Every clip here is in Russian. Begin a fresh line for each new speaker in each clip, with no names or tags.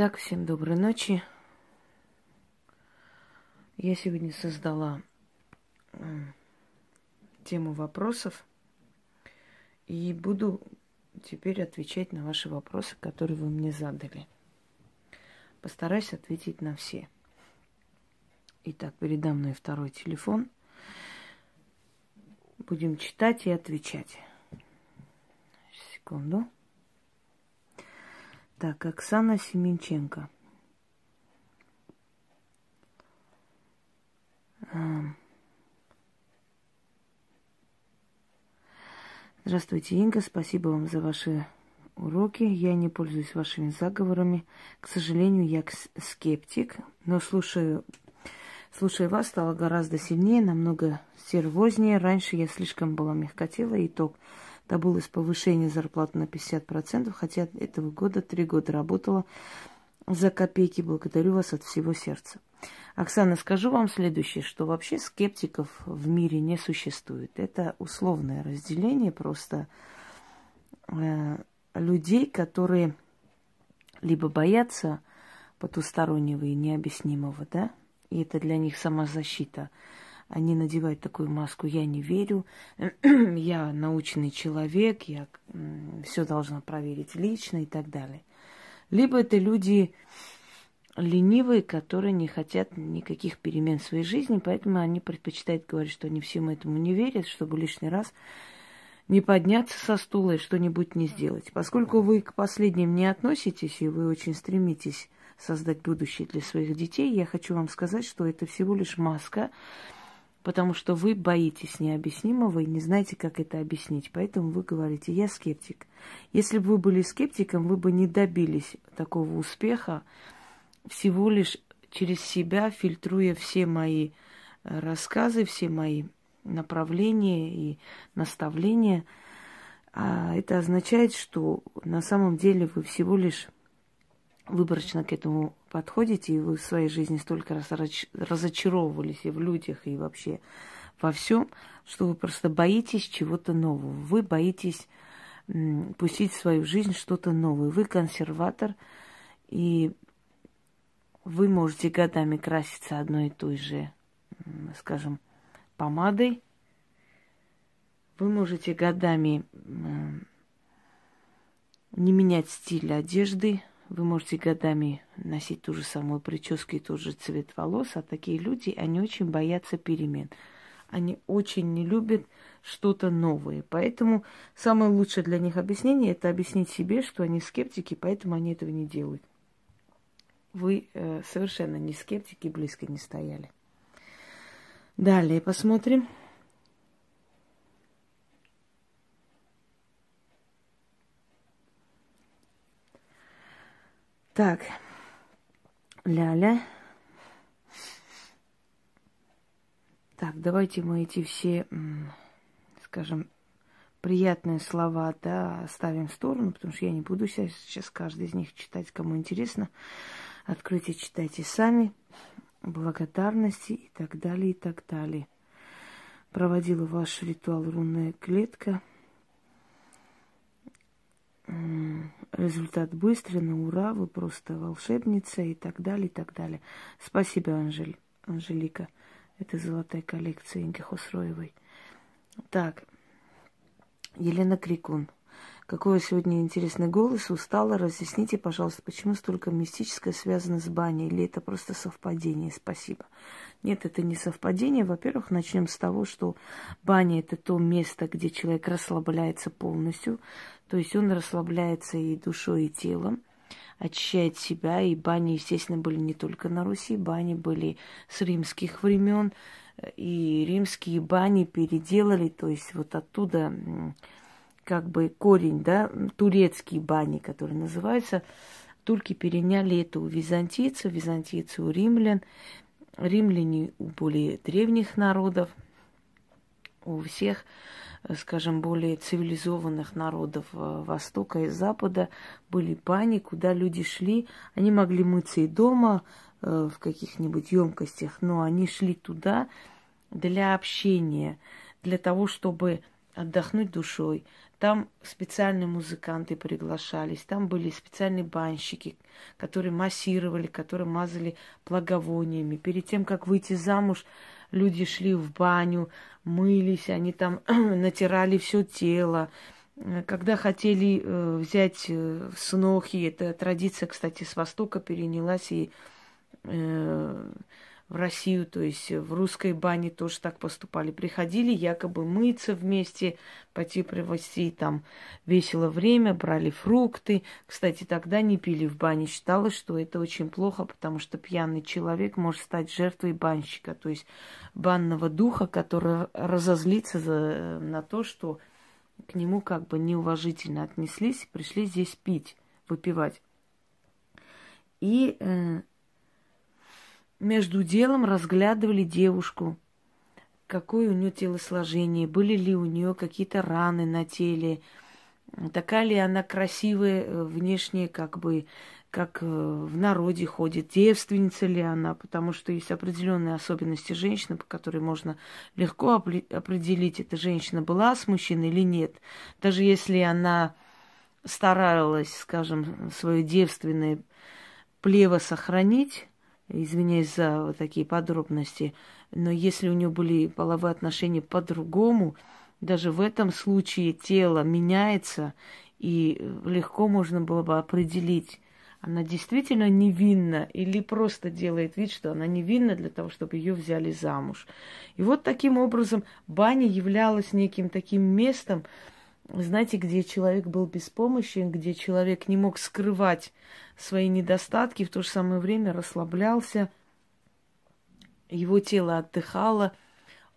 Итак, всем доброй ночи. Я сегодня создала тему вопросов и буду теперь отвечать на ваши вопросы, которые вы мне задали. Постараюсь ответить на все. Итак, передо мной второй телефон. Будем читать и отвечать. Секунду. Так, Оксана Семенченко. Здравствуйте, Инга. Спасибо вам за ваши уроки. Я не пользуюсь вашими заговорами. К сожалению, я скептик, но слушаю, слушая вас, стало гораздо сильнее, намного сервознее. Раньше я слишком была мягкотела, итог – добылось повышение зарплаты на 50%, хотя этого года, три года работала за копейки. Благодарю вас от всего сердца. Оксана, скажу вам следующее, что вообще скептиков в мире не существует. Это условное разделение просто э, людей, которые либо боятся потустороннего и необъяснимого, да, и это для них самозащита – они надевают такую маску, я не верю, я научный человек, я все должна проверить лично и так далее. Либо это люди ленивые, которые не хотят никаких перемен в своей жизни, поэтому они предпочитают говорить, что они всему этому не верят, чтобы лишний раз не подняться со стула и что-нибудь не сделать. Поскольку вы к последним не относитесь, и вы очень стремитесь создать будущее для своих детей, я хочу вам сказать, что это всего лишь маска, потому что вы боитесь необъяснимого и не знаете, как это объяснить. Поэтому вы говорите, я скептик. Если бы вы были скептиком, вы бы не добились такого успеха, всего лишь через себя, фильтруя все мои э, рассказы, все мои направления и наставления. А это означает, что на самом деле вы всего лишь выборочно к этому подходите, и вы в своей жизни столько раз разочаровывались и в людях, и вообще во всем, что вы просто боитесь чего-то нового. Вы боитесь пустить в свою жизнь что-то новое. Вы консерватор, и вы можете годами краситься одной и той же, скажем, помадой. Вы можете годами не менять стиль одежды, вы можете годами носить ту же самую прическу и тот же цвет волос, а такие люди, они очень боятся перемен. Они очень не любят что-то новое. Поэтому самое лучшее для них объяснение – это объяснить себе, что они скептики, поэтому они этого не делают. Вы э, совершенно не скептики, близко не стояли. Далее посмотрим. Так, ля-ля. Так, давайте мы эти все, скажем, приятные слова, да, оставим в сторону, потому что я не буду сейчас каждый из них читать, кому интересно. Откройте, читайте сами. Благодарности и так далее, и так далее. Проводила ваш ритуал рунная клетка – результат быстрый, на ура, вы просто волшебница и так далее, и так далее. Спасибо, Анжель, Анжелика. Это золотая коллекция Инги Хосроевой. Так, Елена Крикун. Какой сегодня интересный голос. Устала. Разъясните, пожалуйста, почему столько мистическое связано с баней? Или это просто совпадение? Спасибо. Нет, это не совпадение. Во-первых, начнем с того, что баня – это то место, где человек расслабляется полностью. То есть он расслабляется и душой, и телом, очищает себя. И бани, естественно, были не только на Руси. Бани были с римских времен. И римские бани переделали. То есть вот оттуда как бы корень, да, турецкие бани, которые называются. Турки переняли это у византийцев, византийцы у римлян, римляне у более древних народов, у всех, скажем, более цивилизованных народов э, Востока и Запада были бани, куда люди шли. Они могли мыться и дома э, в каких-нибудь емкостях, но они шли туда для общения, для того, чтобы отдохнуть душой, Там специальные музыканты приглашались, там были специальные банщики, которые массировали, которые мазали благовониями. Перед тем, как выйти замуж, люди шли в баню, мылись, они там натирали все тело. Когда хотели э, взять э, снохи, эта традиция, кстати, с Востока перенялась и э, в Россию, то есть в русской бане тоже так поступали. Приходили якобы мыться вместе, пойти провести там весело время, брали фрукты. Кстати, тогда не пили в бане. Считалось, что это очень плохо, потому что пьяный человек может стать жертвой банщика, то есть банного духа, который разозлится за, на то, что к нему как бы неуважительно отнеслись, пришли здесь пить, выпивать. И э, между делом разглядывали девушку, какое у нее телосложение, были ли у нее какие-то раны на теле, такая ли она красивая э, внешне, как бы, как э, в народе ходит, девственница ли она, потому что есть определенные особенности женщины, по которой можно легко определить, эта женщина была с мужчиной или нет. Даже если она старалась, скажем, свое девственное плево сохранить, извиняюсь за вот такие подробности, но если у нее были половые отношения по-другому, даже в этом случае тело меняется, и легко можно было бы определить, она действительно невинна или просто делает вид, что она невинна для того, чтобы ее взяли замуж. И вот таким образом баня являлась неким таким местом, знаете, где человек был беспомощен, где человек не мог скрывать свои недостатки, в то же самое время расслаблялся, его тело отдыхало,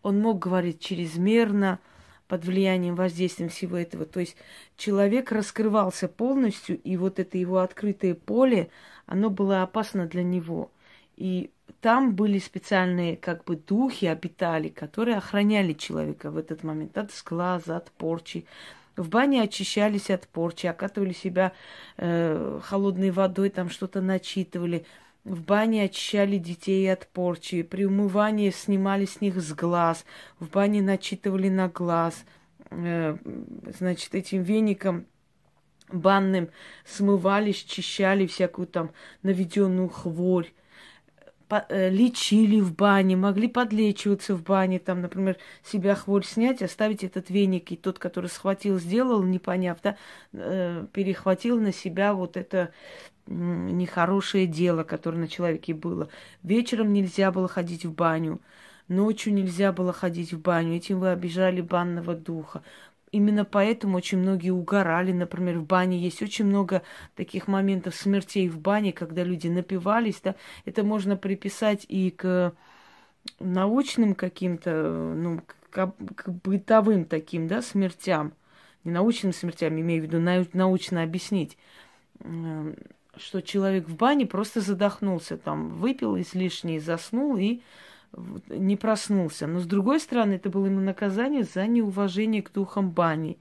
он мог говорить чрезмерно, под влиянием, воздействием всего этого. То есть человек раскрывался полностью, и вот это его открытое поле, оно было опасно для него. И там были специальные как бы духи обитали, которые охраняли человека в этот момент от сглаза, от порчи. В бане очищались от порчи, окатывали себя э, холодной водой, там что-то начитывали. В бане очищали детей от порчи. При умывании снимали с них с глаз. В бане начитывали на глаз. Э, значит, этим веником банным смывали, счищали всякую там наведенную хворь. Э, лечили в бане, могли подлечиваться в бане, там, например, себя хворь снять, оставить этот веник, и тот, который схватил, сделал, не поняв, да, э, перехватил на себя вот это нехорошее дело, которое на человеке было. Вечером нельзя было ходить в баню, ночью нельзя было ходить в баню, этим вы обижали банного духа. Именно поэтому очень многие угорали, например, в бане. Есть очень много таких моментов смертей в бане, когда люди напивались, да. Это можно приписать и к научным каким-то, ну, к, к бытовым таким, да, смертям. Не научным смертям, имею в виду научно объяснить что человек в бане просто задохнулся, там, выпил излишне, заснул и не проснулся. Но с другой стороны, это было ему наказание за неуважение к духам бани.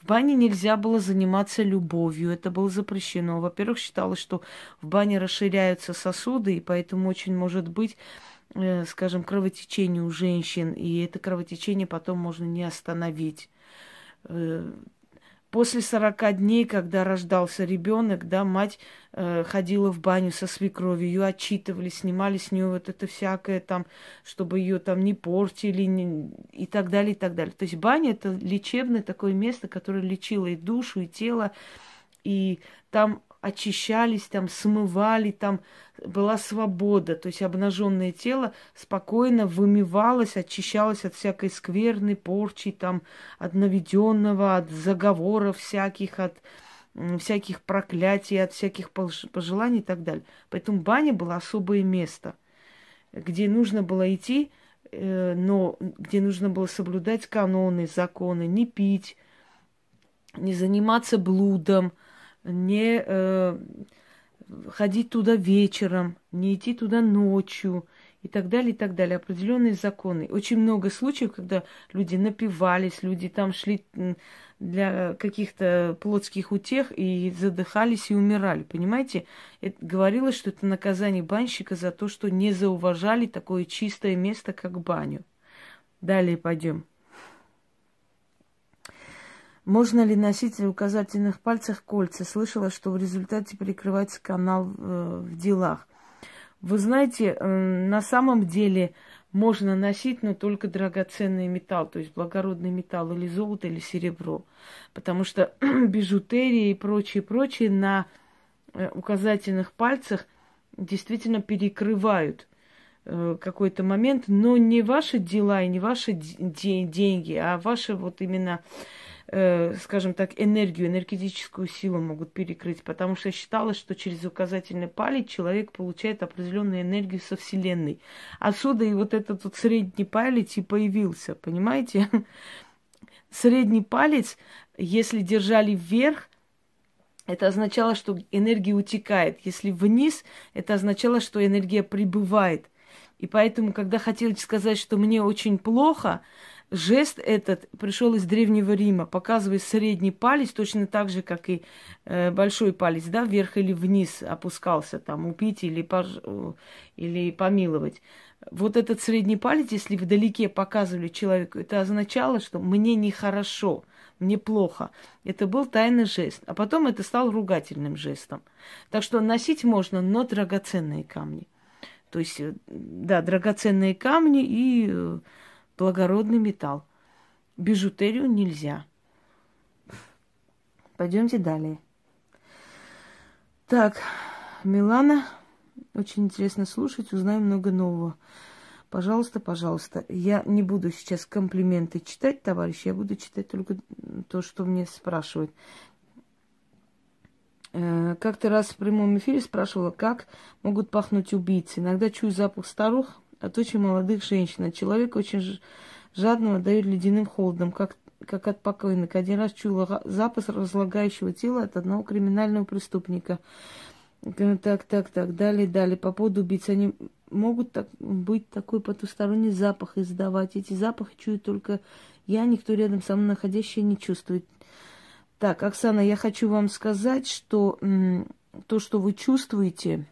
В бане нельзя было заниматься любовью, это было запрещено. Во-первых, считалось, что в бане расширяются сосуды, и поэтому очень может быть, э, скажем, кровотечение у женщин, и это кровотечение потом можно не остановить. После 40 дней, когда рождался ребенок, да, мать э, ходила в баню со свекровью, ее отчитывали, снимали с нее вот это всякое там, чтобы ее там не портили не, и так далее, и так далее. То есть баня это лечебное такое место, которое лечило и душу, и тело, и там очищались, там смывали, там была свобода, то есть обнаженное тело спокойно вымывалось, очищалось от всякой скверной порчи, там, от наведенного, от заговоров всяких, от всяких проклятий, от всяких пожеланий и так далее. Поэтому баня была особое место, где нужно было идти, э, но где нужно было соблюдать каноны, законы, не пить, не заниматься блудом – не э, ходить туда вечером, не идти туда ночью и так далее, и так далее. Определенные законы. Очень много случаев, когда люди напивались, люди там шли для каких-то плотских утех и задыхались и умирали. Понимаете? Это говорилось, что это наказание банщика за то, что не зауважали такое чистое место, как баню. Далее пойдем. Можно ли носить в указательных пальцах кольца? Слышала, что в результате перекрывается канал э, в делах. Вы знаете, э, на самом деле можно носить, но только драгоценный металл, то есть благородный металл или золото, или серебро. Потому что бижутерия и прочее, прочее на э, указательных пальцах действительно перекрывают какой-то момент, но не ваши дела и не ваши деньги, а ваши вот именно э, скажем так, энергию, энергетическую силу могут перекрыть, потому что считалось, что через указательный палец человек получает определенную энергию со Вселенной. Отсюда и вот этот вот средний палец и появился, понимаете? Средний палец, если держали вверх, это означало, что энергия утекает. Если вниз, это означало, что энергия прибывает. И поэтому, когда хотели сказать, что мне очень плохо, Жест этот пришел из Древнего Рима, показывая средний палец, точно так же, как и э, большой палец, да, вверх или вниз опускался, там, упить или, пож... или помиловать. Вот этот средний палец, если вдалеке показывали человеку, это означало, что мне нехорошо, мне плохо. Это был тайный жест. А потом это стал ругательным жестом. Так что носить можно, но драгоценные камни. То есть, э, да, драгоценные камни и э, благородный металл. Бижутерию нельзя. Пойдемте далее. Так, Милана, очень интересно слушать, узнаем много нового. Пожалуйста, пожалуйста. Я не буду сейчас комплименты читать, товарищи, я буду читать только то, что мне спрашивают. Э, как-то раз в прямом эфире спрашивала, как могут пахнуть убийцы. Иногда чую запах старух, от очень молодых женщин. От человека очень жадного дают ледяным холодом, как, как от покойника. Один раз чула запах разлагающего тела от одного криминального преступника. Так, так, так, далее, далее. По поводу убийц, они могут так, быть такой потусторонний запах издавать. Эти запахи чую только я, никто рядом со мной находящий не чувствует. Так, Оксана, я хочу вам сказать, что м, то, что вы чувствуете,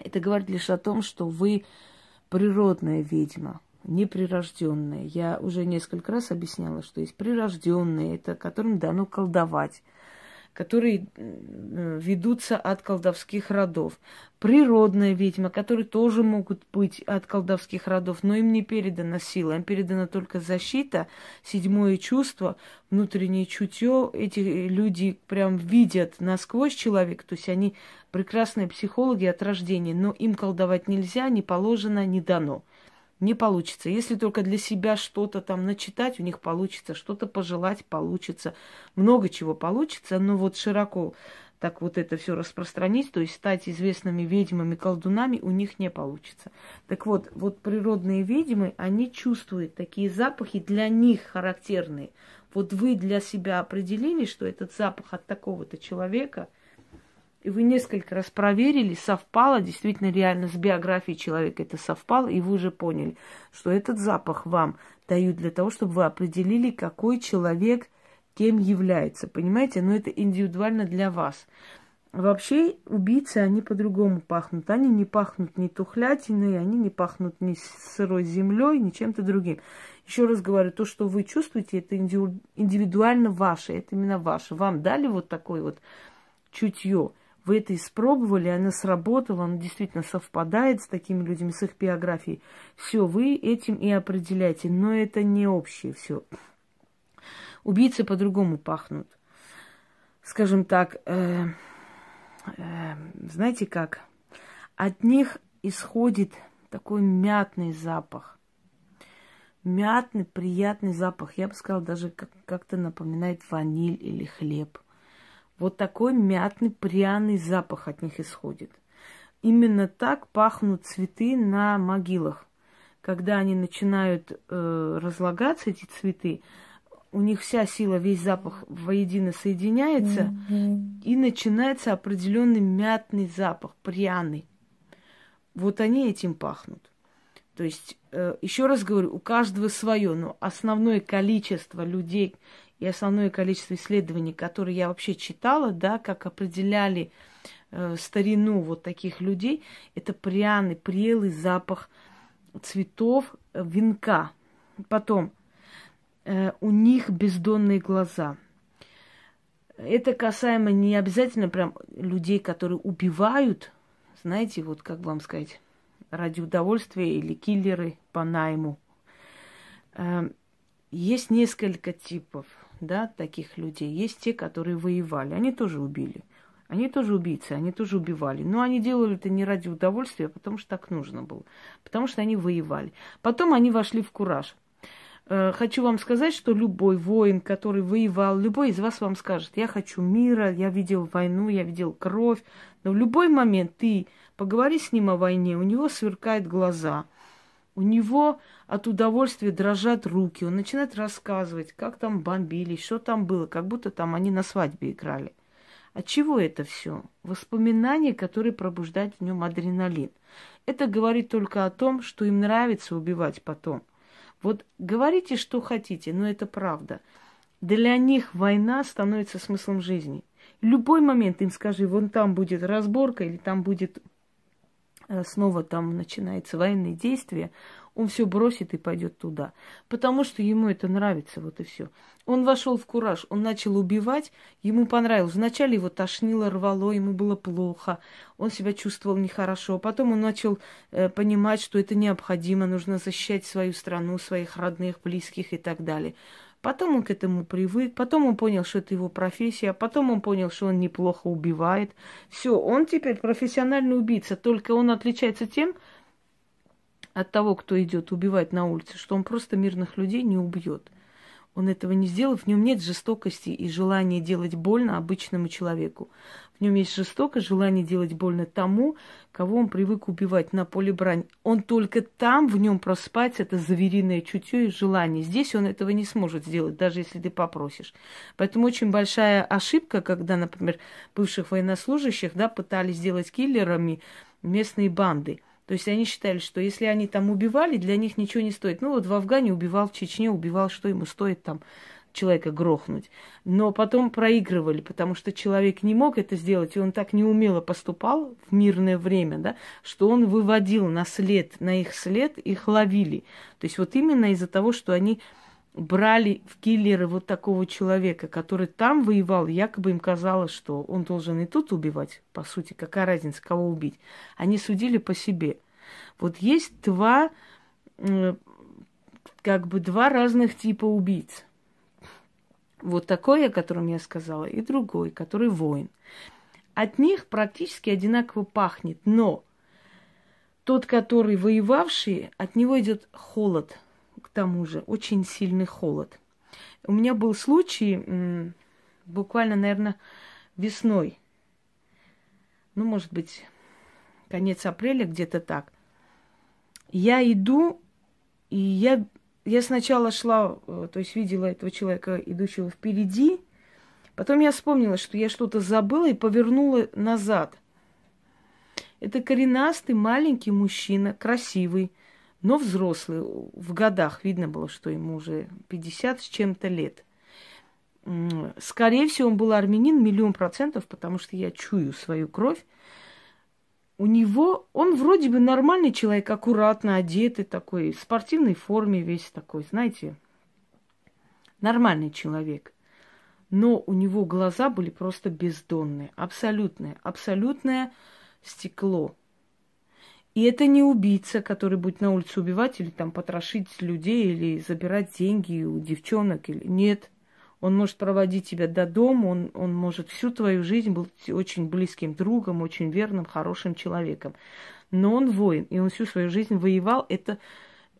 это говорит лишь о том, что вы природная ведьма, неприрожденная. Я уже несколько раз объясняла, что есть прирожденные, это которым дано колдовать, которые ведутся от колдовских родов. Природная ведьма, которые тоже могут быть от колдовских родов, но им не передана сила, им передана только защита, седьмое чувство, внутреннее чутье. Эти люди прям видят насквозь человека, то есть они прекрасные психологи от рождения, но им колдовать нельзя, не положено, не дано. Не получится. Если только для себя что-то там начитать, у них получится, что-то пожелать получится, много чего получится, но вот широко так вот это все распространить, то есть стать известными ведьмами, колдунами, у них не получится. Так вот, вот природные ведьмы, они чувствуют такие запахи, для них характерные. Вот вы для себя определили, что этот запах от такого-то человека – и вы несколько раз проверили, совпало, действительно реально с биографией человека это совпало, и вы уже поняли, что этот запах вам дают для того, чтобы вы определили, какой человек кем является. Понимаете? Но это индивидуально для вас. Вообще убийцы, они по-другому пахнут. Они не пахнут ни тухлятиной, они не пахнут ни сырой землей, ни чем-то другим. Еще раз говорю, то, что вы чувствуете, это индивидуально ваше, это именно ваше. Вам дали вот такое вот чутье вы это испробовали, оно сработало, оно действительно совпадает с такими людьми, с их биографией. Все, вы этим и определяете, но это не общее все. Убийцы по-другому пахнут. Скажем так, э, э, знаете как? От них исходит такой мятный запах. Мятный, приятный запах. Я бы сказала, даже как- как-то напоминает ваниль или хлеб. Вот такой мятный, пряный запах от них исходит. Именно так пахнут цветы на могилах. Когда они начинают э, разлагаться, эти цветы, у них вся сила, весь запах воедино соединяется, mm-hmm. и начинается определенный мятный запах, пряный. Вот они этим пахнут. То есть, э, еще раз говорю, у каждого свое, но основное количество людей, и основное количество исследований, которые я вообще читала, да, как определяли э, старину вот таких людей, это пряный, прелый запах цветов э, венка. Потом э, у них бездонные глаза. Это касаемо не обязательно прям людей, которые убивают, знаете, вот как вам сказать, ради удовольствия или киллеры по найму. Эм, есть несколько типов, да, таких людей. Есть те, которые воевали, они тоже убили. Они тоже убийцы, они тоже убивали. Но они делали это не ради удовольствия, а потому что так нужно было. Потому что они воевали. Потом они вошли в кураж. Э, хочу вам сказать, что любой воин, который воевал, любой из вас вам скажет, я хочу мира, я видел войну, я видел кровь. Но в любой момент ты поговори с ним о войне, у него сверкают глаза, у него от удовольствия дрожат руки, он начинает рассказывать, как там бомбили, что там было, как будто там они на свадьбе играли. От чего это все? Воспоминания, которые пробуждают в нем адреналин. Это говорит только о том, что им нравится убивать потом. Вот говорите, что хотите, но это правда. Для них война становится смыслом жизни. любой момент им скажи, вон там будет разборка или там будет снова там начинается военные действия, он все бросит и пойдет туда. Потому что ему это нравится, вот и все. Он вошел в кураж, он начал убивать, ему понравилось. Вначале его тошнило, рвало, ему было плохо, он себя чувствовал нехорошо. Потом он начал э, понимать, что это необходимо, нужно защищать свою страну, своих родных, близких и так далее. Потом он к этому привык, потом он понял, что это его профессия, потом он понял, что он неплохо убивает. Все, он теперь профессиональный убийца, только он отличается тем, от того, кто идет убивать на улице, что он просто мирных людей не убьет. Он этого не сделал, в нем нет жестокости и желания делать больно обычному человеку. В нем есть жестокость, желание делать больно тому, кого он привык убивать на поле брань. Он только там в нем проспать это звериное чутье и желание. Здесь он этого не сможет сделать, даже если ты попросишь. Поэтому очень большая ошибка, когда, например, бывших военнослужащих да, пытались сделать киллерами местные банды – то есть они считали, что если они там убивали, для них ничего не стоит. Ну вот в Афгане убивал, в Чечне убивал, что ему стоит там человека грохнуть. Но потом проигрывали, потому что человек не мог это сделать, и он так неумело поступал в мирное время, да, что он выводил на след, на их след, их ловили. То есть вот именно из-за того, что они брали в киллеры вот такого человека, который там воевал, якобы им казалось, что он должен и тут убивать, по сути, какая разница, кого убить. Они судили по себе. Вот есть два, как бы два разных типа убийц. Вот такой, о котором я сказала, и другой, который воин. От них практически одинаково пахнет, но тот, который воевавший, от него идет холод – к тому же очень сильный холод. У меня был случай буквально, наверное, весной, ну, может быть, конец апреля, где-то так. Я иду, и я, я сначала шла, э, то есть видела этого человека, идущего впереди, потом я вспомнила, что я что-то забыла и повернула назад. Это коренастый маленький мужчина, красивый, но взрослый, в годах видно было, что ему уже 50 с чем-то лет. Скорее всего, он был армянин миллион процентов, потому что я чую свою кровь. У него, он вроде бы нормальный человек, аккуратно одетый такой, в спортивной форме весь такой, знаете, нормальный человек. Но у него глаза были просто бездонные, абсолютное, абсолютное стекло – и это не убийца, который будет на улице убивать или там потрошить людей, или забирать деньги у девчонок. Или... Нет. Он может проводить тебя до дома, он, он может всю твою жизнь быть очень близким другом, очень верным, хорошим человеком. Но он воин, и он всю свою жизнь воевал, это,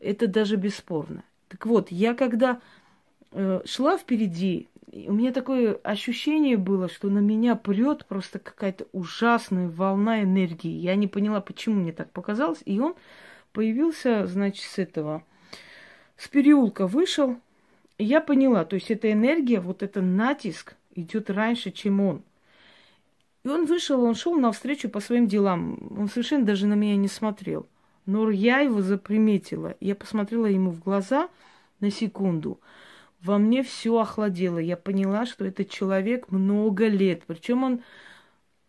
это даже бесспорно. Так вот, я когда э, шла впереди, у меня такое ощущение было, что на меня прет просто какая-то ужасная волна энергии. Я не поняла, почему мне так показалось. И он появился, значит, с этого, с переулка вышел. И я поняла, то есть эта энергия, вот этот натиск идет раньше, чем он. И он вышел, он шел навстречу по своим делам. Он совершенно даже на меня не смотрел. Но я его заприметила. Я посмотрела ему в глаза на секунду – во мне все охладело. Я поняла, что этот человек много лет. Причем он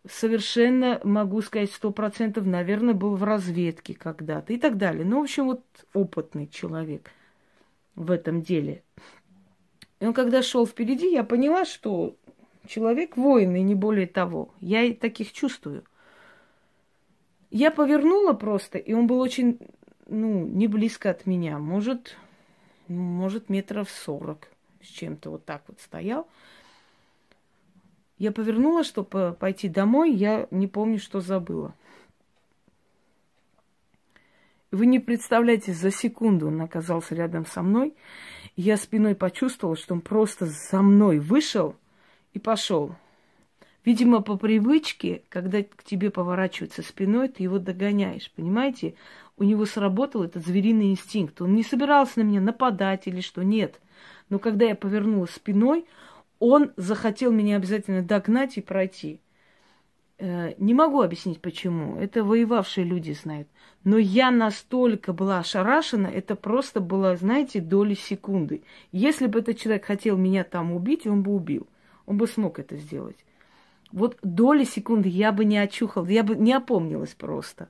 совершенно, могу сказать, сто процентов, наверное, был в разведке когда-то и так далее. Ну, в общем, вот опытный человек в этом деле. И он когда шел впереди, я поняла, что человек воин, и не более того. Я и таких чувствую. Я повернула просто, и он был очень, ну, не близко от меня. Может, может, метров сорок с чем-то вот так вот стоял. Я повернула, чтобы пойти домой, я не помню, что забыла. Вы не представляете, за секунду он оказался рядом со мной. Я спиной почувствовала, что он просто за мной вышел и пошел. Видимо, по привычке, когда к тебе поворачивается спиной, ты его догоняешь, понимаете? У него сработал этот звериный инстинкт. Он не собирался на меня нападать или что, нет. Но когда я повернулась спиной, он захотел меня обязательно догнать и пройти. Э, не могу объяснить почему. Это воевавшие люди знают. Но я настолько была ошарашена, это просто было, знаете, доли секунды. Если бы этот человек хотел меня там убить, он бы убил. Он бы смог это сделать. Вот доли секунды я бы не очухал, я бы не опомнилась просто.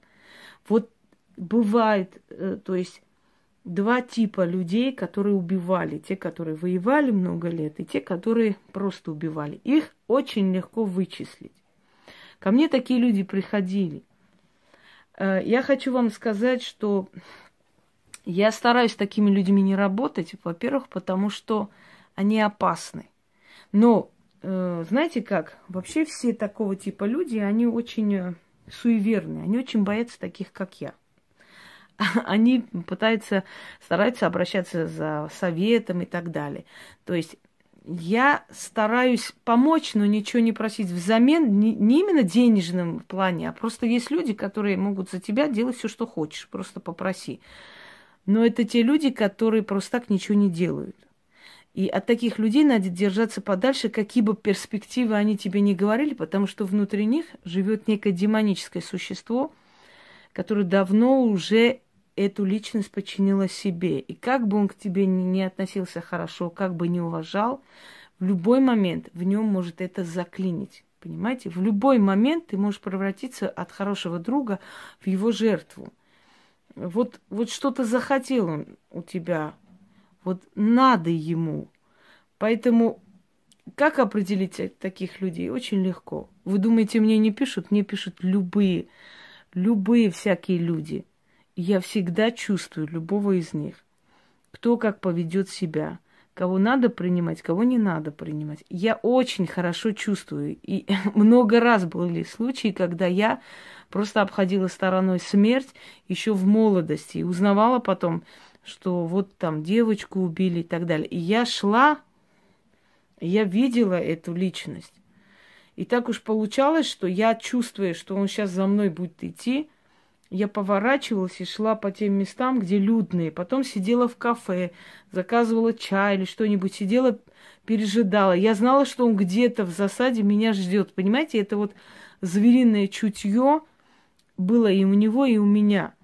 Вот бывает, э, то есть два типа людей, которые убивали. Те, которые воевали много лет, и те, которые просто убивали. Их очень легко вычислить. Ко мне такие люди приходили. Э, я хочу вам сказать, что я стараюсь с такими людьми не работать, во-первых, потому что они опасны. Но э, знаете как? Вообще все такого типа люди, они очень суеверные, они очень боятся таких, как я. Они пытаются, стараются обращаться за советом и так далее. То есть я стараюсь помочь, но ничего не просить взамен, не, не именно денежном плане, а просто есть люди, которые могут за тебя делать все, что хочешь, просто попроси. Но это те люди, которые просто так ничего не делают. И от таких людей надо держаться подальше, какие бы перспективы они тебе не говорили, потому что внутри них живет некое демоническое существо, которое давно уже эту личность подчинила себе. И как бы он к тебе не относился хорошо, как бы не уважал, в любой момент в нем может это заклинить. Понимаете? В любой момент ты можешь превратиться от хорошего друга в его жертву. Вот, вот что-то захотел он у тебя, вот надо ему. Поэтому как определить таких людей? Очень легко. Вы думаете, мне не пишут? Мне пишут любые, любые всякие люди – я всегда чувствую любого из них, кто как поведет себя, кого надо принимать, кого не надо принимать. Я очень хорошо чувствую. И много раз были случаи, когда я просто обходила стороной смерть еще в молодости и узнавала потом, что вот там девочку убили и так далее. И я шла, я видела эту личность. И так уж получалось, что я, чувствуя, что он сейчас за мной будет идти, я поворачивалась и шла по тем местам, где людные. Потом сидела в кафе, заказывала чай или что-нибудь, сидела, пережидала. Я знала, что он где-то в засаде меня ждет. Понимаете, это вот звериное чутье было и у него, и у меня.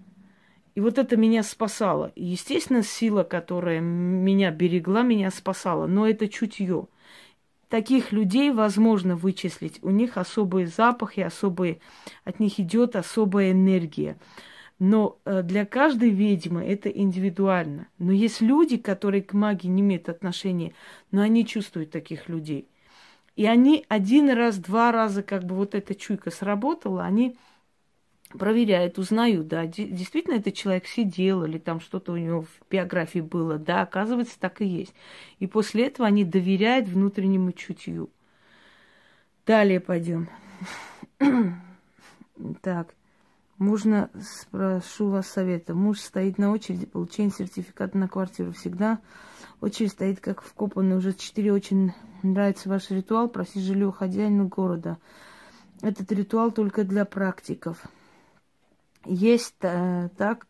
И вот это меня спасало. естественно, сила, которая меня берегла, меня спасала. Но это чутье таких людей возможно вычислить. У них особый запах и особые, от них идет особая энергия. Но э, для каждой ведьмы это индивидуально. Но есть люди, которые к магии не имеют отношения, но они чувствуют таких людей. И они один раз, два раза, как бы вот эта чуйка сработала, они проверяют, узнают, да, действительно этот человек сидел или там что-то у него в биографии было, да, оказывается, так и есть. И после этого они доверяют внутреннему чутью. Далее пойдем. так, можно, спрошу вас совета. Муж стоит на очереди получения сертификата на квартиру. Всегда очередь стоит как вкопанный. Уже четыре очень нравится ваш ритуал. Проси жилье хозяину города. Этот ритуал только для практиков есть э, так,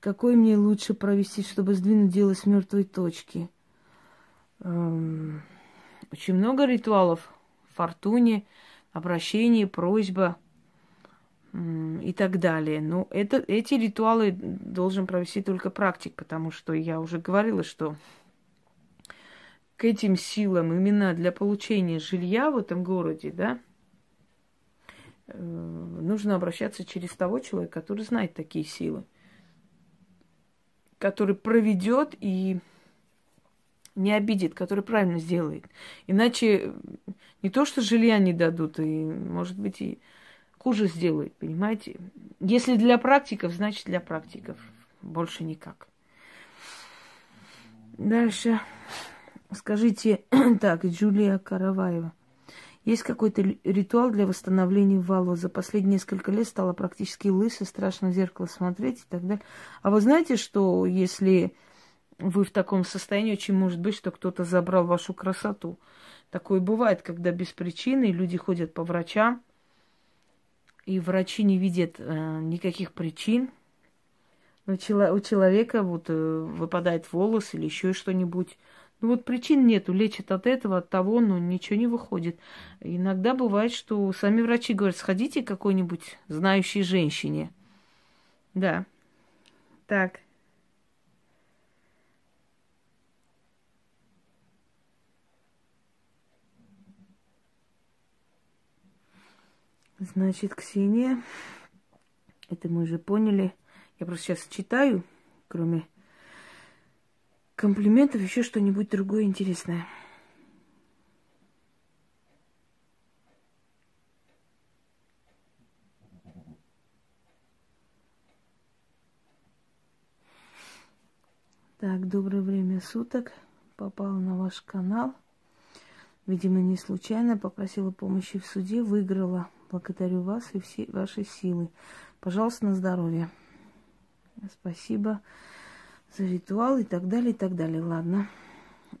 какой мне лучше провести, чтобы сдвинуть дело с мертвой точки. Эм, очень много ритуалов. Фортуне, обращение, просьба и так далее. Но это, эти ритуалы должен провести только практик, потому что я уже говорила, что к этим силам именно для получения жилья в этом городе, да, нужно обращаться через того человека, который знает такие силы, который проведет и не обидит, который правильно сделает. Иначе не то, что жилья не дадут, и, может быть, и хуже сделают, понимаете? Если для практиков, значит для практиков. Больше никак. Дальше. Скажите, так, Джулия Караваева. Есть какой-то ритуал для восстановления волос? За последние несколько лет стало практически лысо, страшно в зеркало смотреть и так далее. А вы знаете, что если вы в таком состоянии, очень может быть, что кто-то забрал вашу красоту. Такое бывает, когда без причины люди ходят по врачам, и врачи не видят э, никаких причин. Но у человека вот э, выпадает волос или еще что-нибудь. Ну вот причин нету, лечат от этого, от того, но ничего не выходит. Иногда бывает, что сами врачи говорят, сходите к какой-нибудь знающей женщине. Да. Так. Значит, Ксения, это мы уже поняли. Я просто сейчас читаю, кроме комплиментов, еще что-нибудь другое интересное. Так, доброе время суток. Попала на ваш канал. Видимо, не случайно. Попросила помощи в суде, выиграла Благодарю вас и все ваши силы. Пожалуйста, на здоровье. Спасибо за ритуал и так далее, и так далее. Ладно.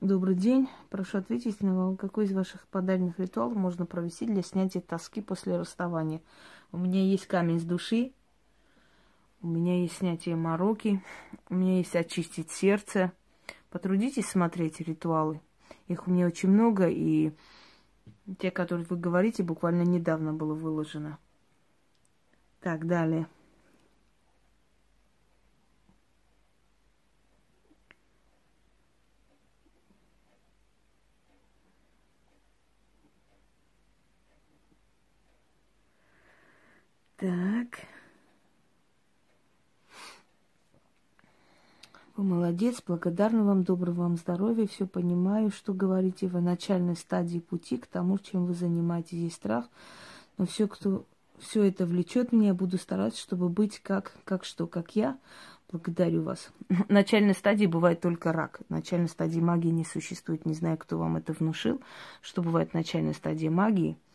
Добрый день. Прошу ответить на какой из ваших подаренных ритуалов можно провести для снятия тоски после расставания. У меня есть камень с души, у меня есть снятие мороки, у меня есть очистить сердце. Потрудитесь смотреть ритуалы. Их у меня очень много, и те, которые вы говорите, буквально недавно было выложено. Так, далее. Так. Вы молодец, благодарна вам, доброго вам здоровья, все понимаю, что говорите в начальной стадии пути к тому, чем вы занимаетесь. Есть страх, но все, кто все это влечет меня, я буду стараться, чтобы быть как, как что, как я. Благодарю вас. Начальной стадии бывает только рак. Начальной стадии магии не существует. Не знаю, кто вам это внушил, что бывает начальной стадии магии –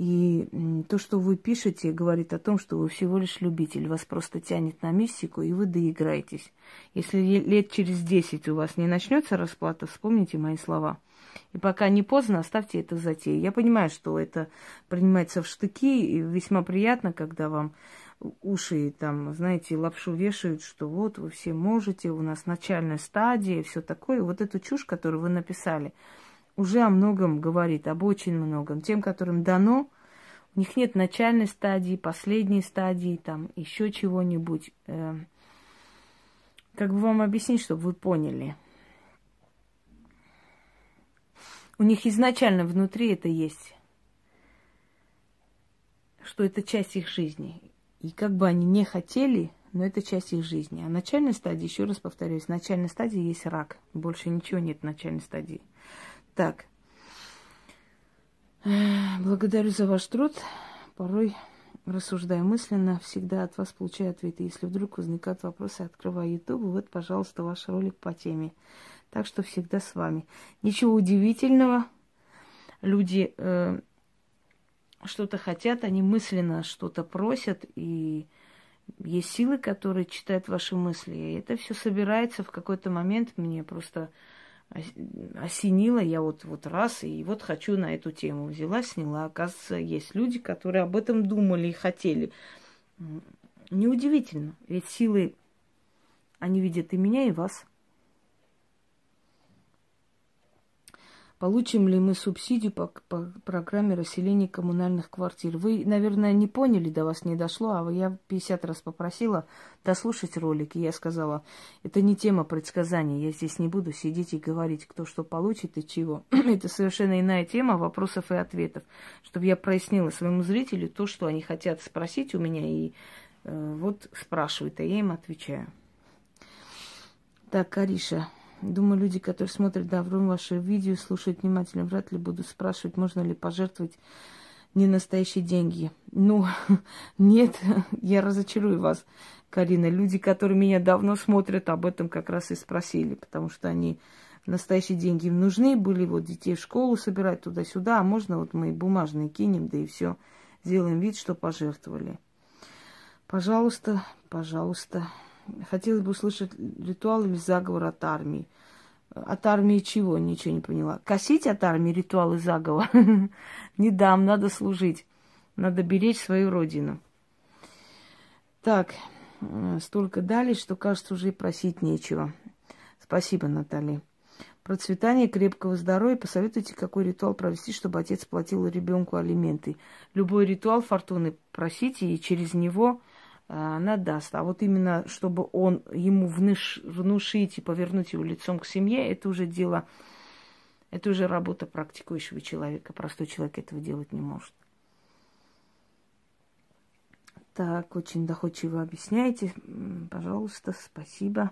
и то, что вы пишете, говорит о том, что вы всего лишь любитель. Вас просто тянет на мистику, и вы доиграетесь. Если лет через десять у вас не начнется расплата, вспомните мои слова. И пока не поздно, оставьте это затею. Я понимаю, что это принимается в штыки, и весьма приятно, когда вам уши там, знаете, лапшу вешают, что вот вы все можете, у нас начальная стадия, все такое. Вот эту чушь, которую вы написали – уже о многом говорит, об очень многом. Тем, которым дано, у них нет начальной стадии, последней стадии, там еще чего-нибудь. Эм, как бы вам объяснить, чтобы вы поняли? У них изначально внутри это есть, что это часть их жизни. И как бы они не хотели, но это часть их жизни. А начальной стадии, еще раз повторюсь, в начальной стадии есть рак. Больше ничего нет в начальной стадии. Так. Благодарю за ваш труд. Порой рассуждая мысленно, всегда от вас получаю ответы. Если вдруг возникают вопросы, открываю YouTube, вот, пожалуйста, ваш ролик по теме. Так что всегда с вами. Ничего удивительного. Люди э, что-то хотят, они мысленно что-то просят, и есть силы, которые читают ваши мысли. И это все собирается в какой-то момент. Мне просто осенило, я вот, вот раз, и вот хочу на эту тему. Взяла, сняла. Оказывается, есть люди, которые об этом думали и хотели. Неудивительно, ведь силы, они видят и меня, и вас. Получим ли мы субсидию по, по программе расселения коммунальных квартир? Вы, наверное, не поняли, до вас не дошло, а я 50 раз попросила дослушать ролик, и я сказала, это не тема предсказаний, я здесь не буду сидеть и говорить, кто что получит и чего. это совершенно иная тема вопросов и ответов, чтобы я прояснила своему зрителю то, что они хотят спросить у меня, и э, вот спрашивают, а я им отвечаю. Так, Кариша, Думаю, люди, которые смотрят давно ваши видео, слушают внимательно, вряд ли будут спрашивать, можно ли пожертвовать не настоящие деньги. Ну, нет, я разочарую вас, Карина. Люди, которые меня давно смотрят, об этом как раз и спросили, потому что они настоящие деньги им нужны были, вот детей в школу собирать туда-сюда, а можно вот мы бумажные кинем, да и все, сделаем вид, что пожертвовали. Пожалуйста, пожалуйста. Хотелось бы услышать ритуал или заговор от армии. От армии чего? Ничего не поняла. Косить от армии ритуал и заговор? Не дам, надо служить. Надо беречь свою родину. Так, э, столько дали, что, кажется, уже и просить нечего. Спасибо, Наталья. Процветание крепкого здоровья. Посоветуйте, какой ритуал провести, чтобы отец платил ребенку алименты. Любой ритуал фортуны просите, и через него она даст. А вот именно, чтобы он ему внуш, внушить и повернуть его лицом к семье, это уже дело, это уже работа практикующего человека. Простой человек этого делать не может. Так, очень доходчиво объясняете. Пожалуйста, спасибо.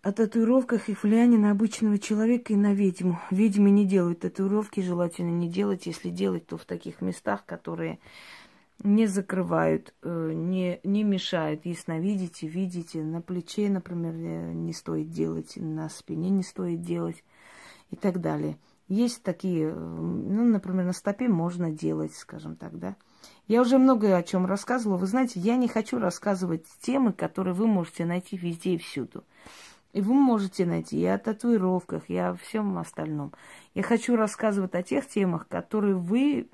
О татуировках и влиянии на обычного человека и на ведьму. Ведьмы не делают татуировки, желательно не делать. Если делать, то в таких местах, которые не закрывают, э, не, не мешают ясновидите, видите. На плече, например, не стоит делать, на спине не стоит делать и так далее. Есть такие, э, ну, например, на стопе можно делать, скажем так, да. Я уже много о чем рассказывала. Вы знаете, я не хочу рассказывать темы, которые вы можете найти везде и всюду. И вы можете найти и о татуировках, и о всем остальном. Я хочу рассказывать о тех темах, которые вы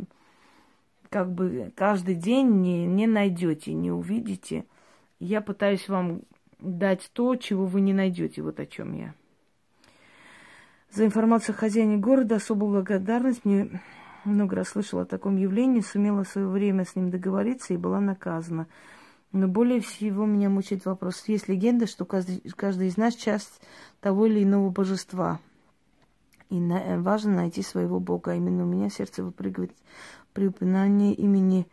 как бы каждый день не, не найдете, не увидите. Я пытаюсь вам дать то, чего вы не найдете. Вот о чем я. За информацию о хозяине города особую благодарность. Мне много раз слышала о таком явлении, сумела в свое время с ним договориться и была наказана. Но более всего меня мучает вопрос. Есть легенда, что каждый, каждый из нас часть того или иного божества. И на, важно найти своего Бога. Именно у меня сердце выпрыгивает при упоминании имени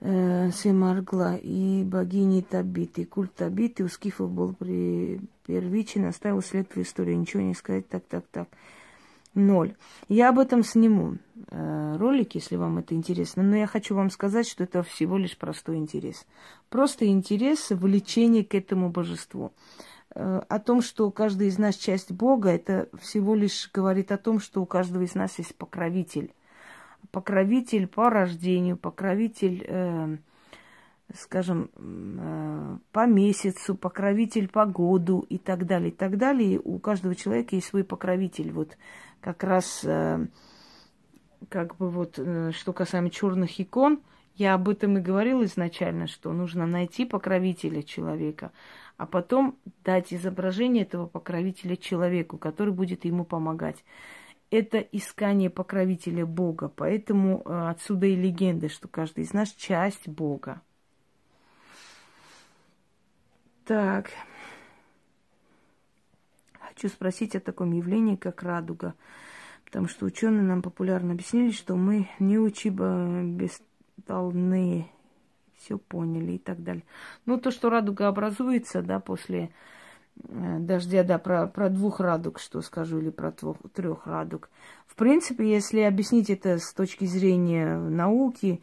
э, Семаргла и богини Табиты. Культ Табиты у скифов был при первичен, оставил след в истории. Ничего не сказать, так, так, так. Ноль. Я об этом сниму э, ролик, если вам это интересно, но я хочу вам сказать, что это всего лишь простой интерес. Просто интерес, влечение к этому божеству. Э, о том, что каждый из нас часть Бога, это всего лишь говорит о том, что у каждого из нас есть покровитель покровитель по рождению, покровитель, э, скажем, э, по месяцу, покровитель по году и так далее, и так далее. у каждого человека есть свой покровитель. Вот как раз, э, как бы вот, э, что касаемо черных икон, я об этом и говорила изначально, что нужно найти покровителя человека, а потом дать изображение этого покровителя человеку, который будет ему помогать это искание покровителя Бога. Поэтому э, отсюда и легенда, что каждый из нас часть Бога. Так. Хочу спросить о таком явлении, как радуга. Потому что ученые нам популярно объяснили, что мы не учиба бестолные, все поняли и так далее. Ну, то, что радуга образуется, да, после дождя, да, про, про двух радуг, что скажу, или про двух, трех радуг. В принципе, если объяснить это с точки зрения науки,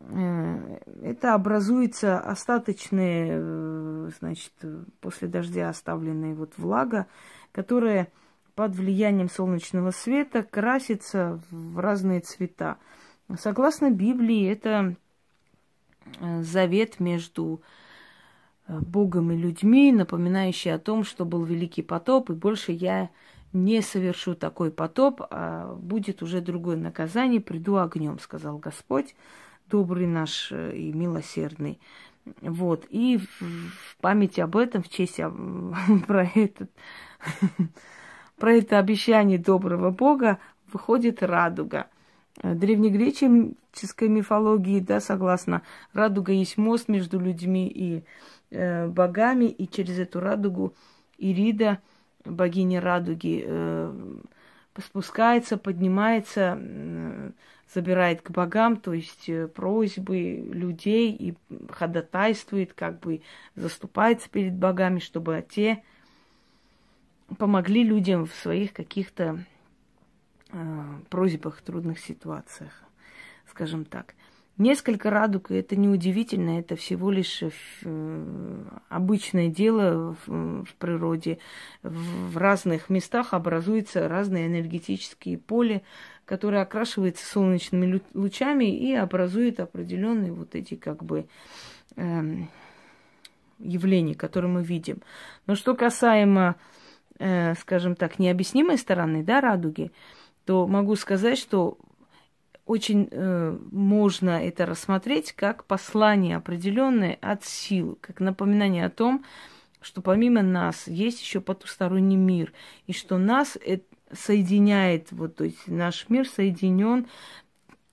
э, это образуется остаточная, э, значит, после дождя оставленная вот влага, которая под влиянием солнечного света красится в разные цвета. Согласно Библии, это завет между Э, Богом и людьми, напоминающий о том, что был великий потоп, и больше я не совершу такой потоп, а будет уже другое наказание, приду огнем, сказал Господь, добрый наш э, и милосердный. Вот, и в память об этом, в честь про этот, про это обещание доброго Бога выходит радуга. Древнегреческой мифологии, да, согласно, радуга есть мост между людьми и э, богами, и через эту радугу Ирида, богиня радуги, э, спускается, поднимается, э, забирает к богам, то есть э, просьбы людей и ходатайствует, как бы заступается перед богами, чтобы те помогли людям в своих каких-то э, просьбах, трудных ситуациях, скажем так. Несколько радуг, это неудивительно, это всего лишь э, обычное дело в, природе. В разных местах образуются разные энергетические поля, которые окрашиваются солнечными лучами и образуют определенные вот эти как бы э, явления, которые мы видим. Но что касаемо, э, скажем так, необъяснимой стороны, да, радуги, то могу сказать, что очень э, можно это рассмотреть как послание определенное от сил, как напоминание о том, что помимо нас есть еще потусторонний мир, и что нас это соединяет, вот, то есть наш мир соединен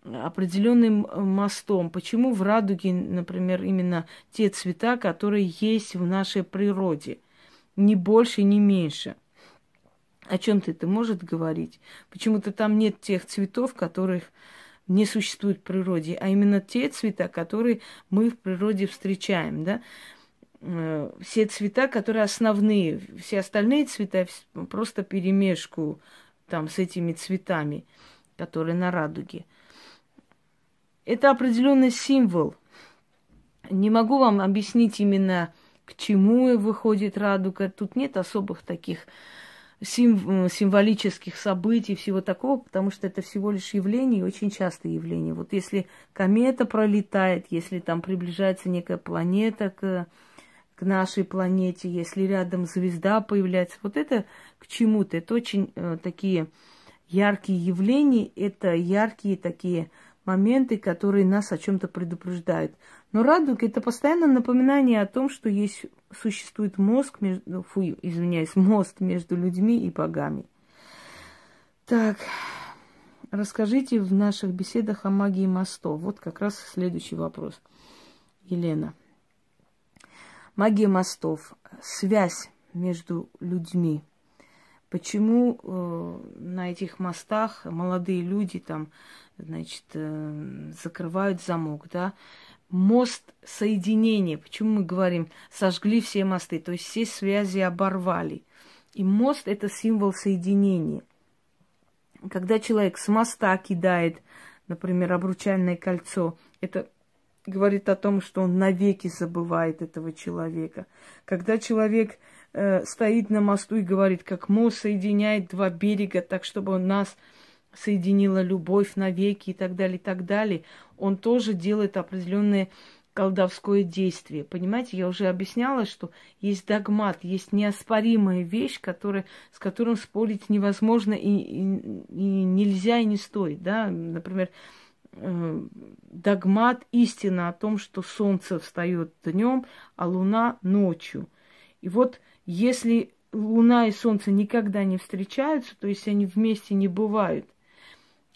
определенным мостом. Почему в радуге, например, именно те цвета, которые есть в нашей природе, не больше, не меньше? О чем-то это может говорить? Почему-то там нет тех цветов, которых не существует в природе, а именно те цвета, которые мы в природе встречаем, да. Э, все цвета, которые основные, все остальные цвета просто перемешку там с этими цветами, которые на радуге. Это определенный символ. Не могу вам объяснить именно, к чему выходит радуга. Тут нет особых таких сим, символических событий, всего такого, потому что это всего лишь явление, очень частое явление. Вот если комета пролетает, если там приближается некая планета к, к нашей планете, если рядом звезда появляется, вот это к чему-то, это очень э, такие яркие явления, это яркие такие моменты, которые нас о чем-то предупреждают. Но радуга – это постоянное напоминание о том, что есть, существует мозг, между, фу, извиняюсь, мост между людьми и богами. Так, расскажите в наших беседах о магии мостов. Вот как раз следующий вопрос. Елена. Магия мостов. Связь между людьми. Почему э, на этих мостах молодые люди там, значит, э, закрывают замок, да? Мост соединения. Почему мы говорим, сожгли все мосты, то есть все связи оборвали. И мост – это символ соединения. Когда человек с моста кидает, например, обручальное кольцо, это говорит о том, что он навеки забывает этого человека. Когда человек э, стоит на мосту и говорит, как мост соединяет два берега, так чтобы он нас соединила любовь навеки и так далее, и так далее, он тоже делает определенное колдовское действие. Понимаете, я уже объясняла, что есть догмат, есть неоспоримая вещь, которая, с которым спорить невозможно и, и, и нельзя и не стоит. Да? Например, э, догмат истина о том, что солнце встает днем, а луна ночью. И вот если луна и солнце никогда не встречаются, то есть они вместе не бывают –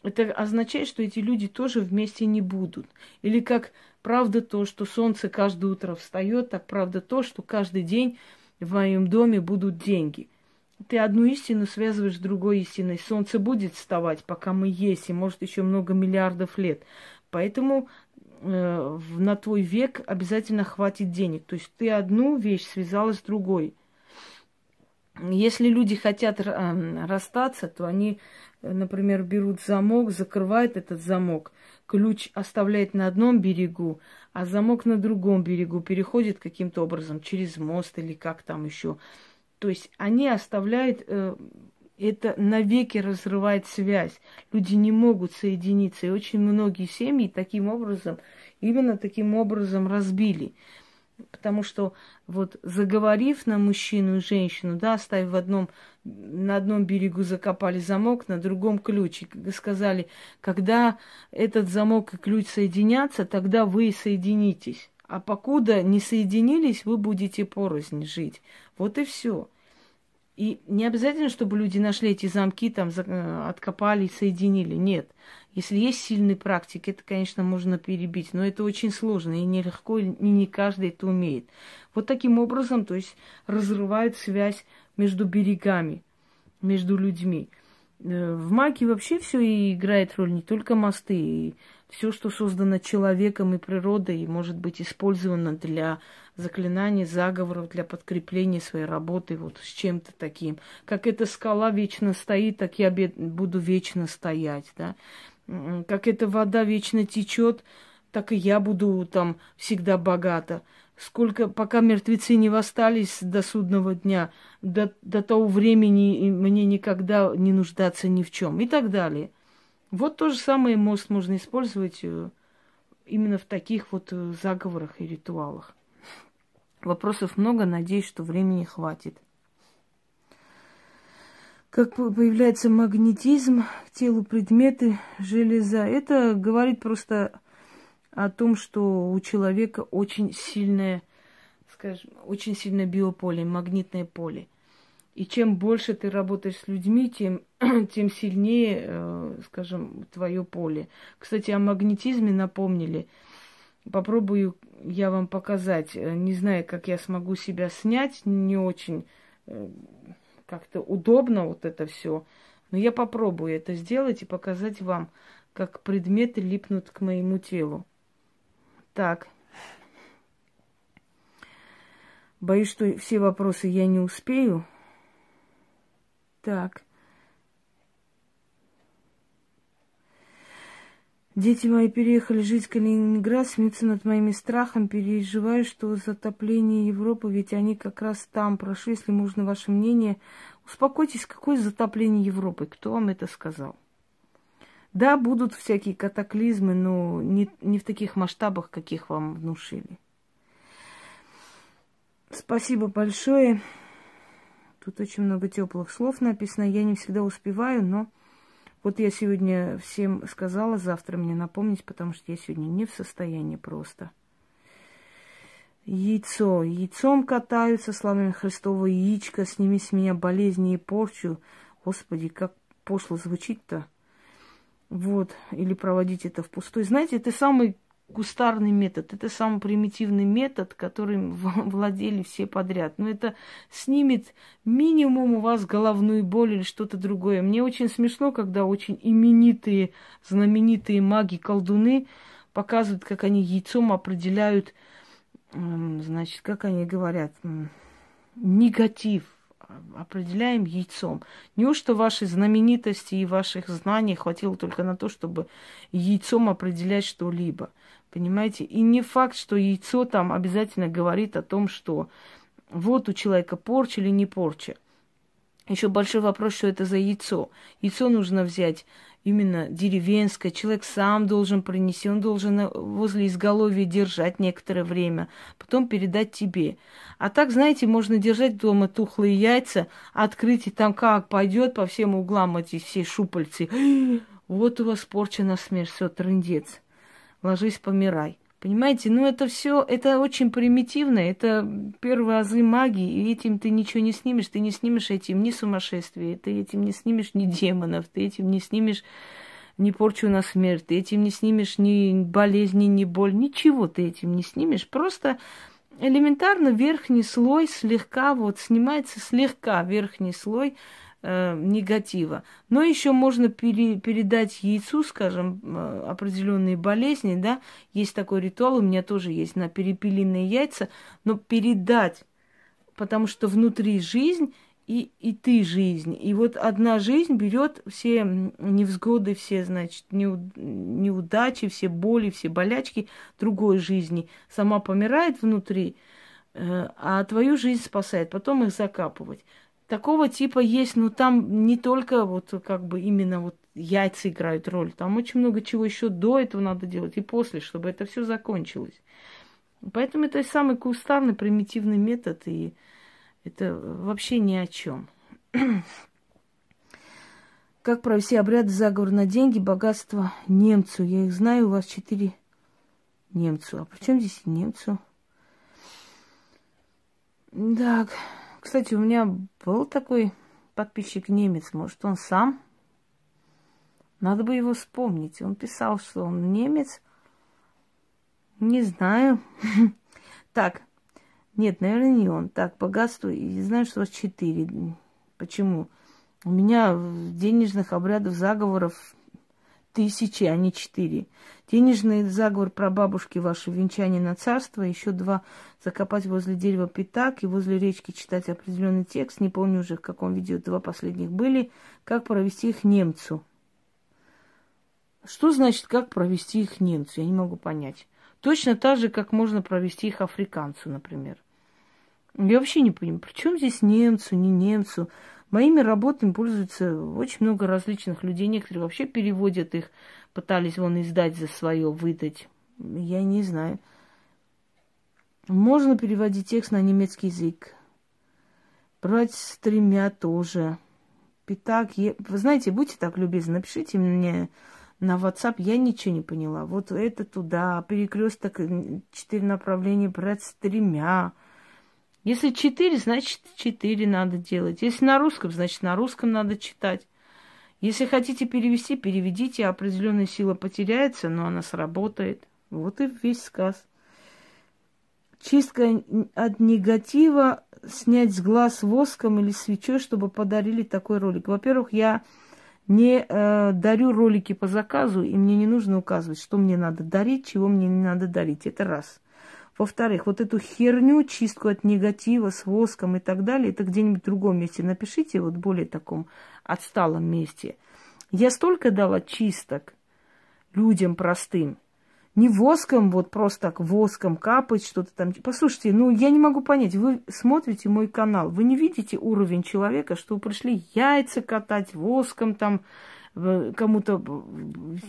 это означает, что эти люди тоже вместе не будут. Или как правда то, что солнце каждое утро встает, так правда то, что каждый день в моем доме будут деньги. Ты одну истину связываешь с другой истиной. Солнце будет вставать, пока мы есть, и может еще много миллиардов лет. Поэтому э, на твой век обязательно хватит денег. То есть ты одну вещь связала с другой. Если люди хотят расстаться, то они например, берут замок, закрывают этот замок, ключ оставляет на одном берегу, а замок на другом берегу переходит каким-то образом через мост или как там еще. То есть они оставляют, э, это навеки разрывает связь. Люди не могут соединиться. И очень многие семьи таким образом, именно таким образом разбили. Потому что вот заговорив на мужчину и женщину, да, оставив в одном, на одном берегу закопали замок, на другом ключик, сказали, когда этот замок и ключ соединятся, тогда вы соединитесь. А покуда не соединились, вы будете порознь жить. Вот и все. И не обязательно, чтобы люди нашли эти замки, там э, откопали и соединили. Нет. Если есть сильные практики, это, конечно, можно перебить, но это очень сложно и нелегко, и не каждый это умеет. Вот таким образом, то есть разрывают связь между берегами, между людьми. Э, в магии вообще все играет роль, не только мосты. И все, что создано человеком и природой, может быть использовано для заклинаний, заговоров, для подкрепления своей работы вот с чем-то таким. Как эта скала вечно стоит, так я буду вечно стоять, да. Как эта вода вечно течет, так и я буду там всегда богата. Сколько, пока мертвецы не восстались до судного дня, до, до того времени мне никогда не нуждаться ни в чем и так далее. Вот то же самое мост можно использовать э, именно в таких вот э, заговорах и ритуалах. Вопросов много, надеюсь, что времени хватит. Как появляется магнетизм к телу предметы, железа. Это говорит просто о том, что у человека очень сильное, скажем, очень сильное биополе, магнитное поле. И чем больше ты работаешь с людьми, тем, тем сильнее, э, скажем, твое поле. Кстати, о магнетизме напомнили. Попробую я вам показать. Э, не знаю, как я смогу себя снять. Не очень э, как-то удобно вот это все. Но я попробую это сделать и показать вам, как предметы липнут к моему телу. Так. Боюсь, что все вопросы я не успею. Так. Дети мои переехали жить в Калининград, смеются над моими страхом, переживаю, что затопление Европы, ведь они как раз там. Прошу, если можно ваше мнение. Успокойтесь, какое затопление Европы? Кто вам это сказал? Да, будут всякие катаклизмы, но не, не в таких масштабах, каких вам внушили. Спасибо большое. Тут очень много теплых слов написано. Я не всегда успеваю, но вот я сегодня всем сказала, завтра мне напомнить, потому что я сегодня не в состоянии просто. Яйцо. Яйцом катаются, славами Христова яичко, сними с меня болезни и порчу. Господи, как пошло звучит-то. Вот. Или проводить это в пустой. Знаете, это самый кустарный метод. Это самый примитивный метод, которым владели все подряд. Но это снимет минимум у вас головную боль или что-то другое. Мне очень смешно, когда очень именитые, знаменитые маги-колдуны показывают, как они яйцом определяют, значит, как они говорят, негатив определяем яйцом. Неужто вашей знаменитости и ваших знаний хватило только на то, чтобы яйцом определять что-либо? Понимаете? И не факт, что яйцо там обязательно говорит о том, что вот у человека порча или не порча. Еще большой вопрос, что это за яйцо. Яйцо нужно взять именно деревенское. Человек сам должен принести, он должен возле изголовья держать некоторое время, потом передать тебе. А так, знаете, можно держать дома тухлые яйца, открыть, и там как пойдет по всем углам эти все шупальцы. Вот у вас порча на смерть, все, трындец ложись, помирай. Понимаете, ну это все, это очень примитивно, это первые азы магии, и этим ты ничего не снимешь, ты не снимешь этим ни сумасшествие, ты этим не снимешь ни демонов, ты этим не снимешь ни порчу на смерть, ты этим не снимешь ни болезни, ни боль, ничего ты этим не снимешь, просто элементарно верхний слой слегка, вот снимается слегка верхний слой э, негатива. Но еще можно пере, передать яйцу, скажем, э, определенные болезни, да, есть такой ритуал, у меня тоже есть на перепелиные яйца, но передать, потому что внутри жизнь и, и ты жизнь. И вот одна жизнь берет все невзгоды, все, значит, неудачи, все боли, все болячки другой жизни. Сама помирает внутри, э, а твою жизнь спасает. Потом их закапывать. Такого типа есть, но там не только вот как бы именно вот яйца играют роль. Там очень много чего еще до этого надо делать и после, чтобы это все закончилось. Поэтому это самый кустарный, примитивный метод, и это вообще ни о чем. Как провести обряд заговор на деньги, богатство немцу? Я их знаю, у вас четыре немцу. А при чем здесь немцу? Так, кстати, у меня был такой подписчик немец, может, он сам? Надо бы его вспомнить. Он писал, что он немец. Не знаю. Так, нет, наверное, не он. Так, богатство. И знаю, что у вас четыре. Почему? У меня денежных обрядов, заговоров тысячи, а не четыре. Денежный заговор про бабушки ваши, венчание на царство, еще два закопать возле дерева пятак и возле речки читать определенный текст, не помню уже в каком видео два последних были, как провести их немцу. Что значит, как провести их немцу? Я не могу понять. Точно так же, как можно провести их африканцу, например. Я вообще не понимаю, при чем здесь немцу, не немцу? Моими работами пользуются очень много различных людей. Некоторые вообще переводят их, пытались вон издать за свое, выдать. Я не знаю. Можно переводить текст на немецкий язык. Брать тремя тоже. Пятак. Вы знаете, будьте так любезны, напишите мне на WhatsApp, я ничего не поняла. Вот это туда, перекресток, четыре направления брать с тремя. Если четыре, значит четыре надо делать. Если на русском, значит на русском надо читать. Если хотите перевести, переведите, определенная сила потеряется, но она сработает. Вот и весь сказ. Чистка от негатива, снять с глаз воском или свечой, чтобы подарили такой ролик. Во-первых, я не э, дарю ролики по заказу, и мне не нужно указывать, что мне надо дарить, чего мне не надо дарить. Это раз. Во-вторых, вот эту херню, чистку от негатива с воском и так далее, это где-нибудь в другом месте напишите, вот более таком отсталом месте. Я столько дала чисток людям простым, не воском, вот просто так воском капать, что-то там. Послушайте, ну я не могу понять, вы смотрите мой канал, вы не видите уровень человека, что вы пришли яйца катать воском там, кому-то,